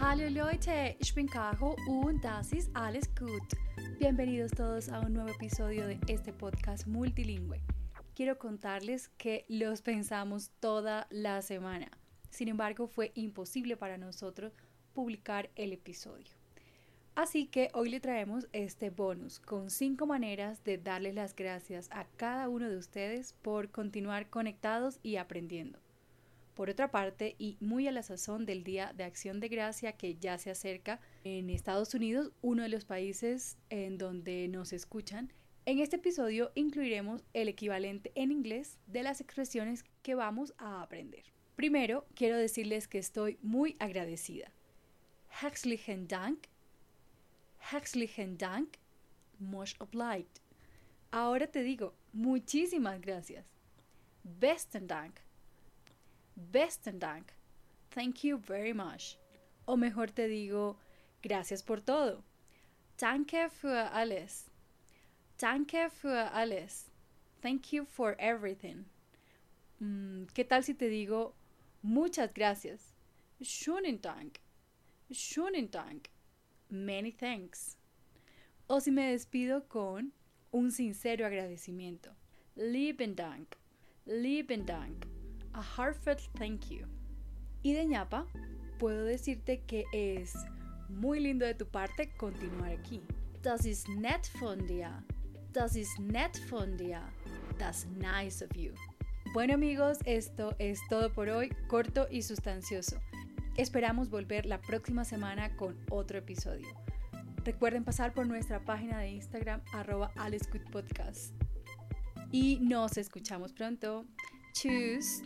Hallo Leute, ich bin Caro und das ist alles gut. Bienvenidos todos a un nuevo episodio de este podcast multilingüe. Quiero contarles que los pensamos toda la semana. Sin embargo, fue imposible para nosotros publicar el episodio. Así que hoy le traemos este bonus con cinco maneras de darles las gracias a cada uno de ustedes por continuar conectados y aprendiendo. Por otra parte, y muy a la sazón del Día de Acción de Gracia que ya se acerca en Estados Unidos, uno de los países en donde nos escuchan, en este episodio incluiremos el equivalente en inglés de las expresiones que vamos a aprender. Primero, quiero decirles que estoy muy agradecida. Herzlichen Dank. Herzlichen Dank. Much obliged. Ahora te digo, muchísimas gracias. Besten Dank. Besten Dank. Thank you very much. O mejor te digo, gracias por todo. Danke für alles. Danke für alles. Thank you for everything. Mm, ¿Qué tal si te digo muchas gracias? Schönen Dank. Schönen Dank. Many thanks. O si me despido con un sincero agradecimiento. Lieben Dank. Lieben Dank a heartfelt thank you. Y de ñapa, puedo decirte que es muy lindo de tu parte continuar aquí. Das ist nett von dir. Das ist nett von dir. That's nice of you. Bueno amigos, esto es todo por hoy, corto y sustancioso. Esperamos volver la próxima semana con otro episodio. Recuerden pasar por nuestra página de Instagram arroba Podcast. Y nos escuchamos pronto. Tschüss.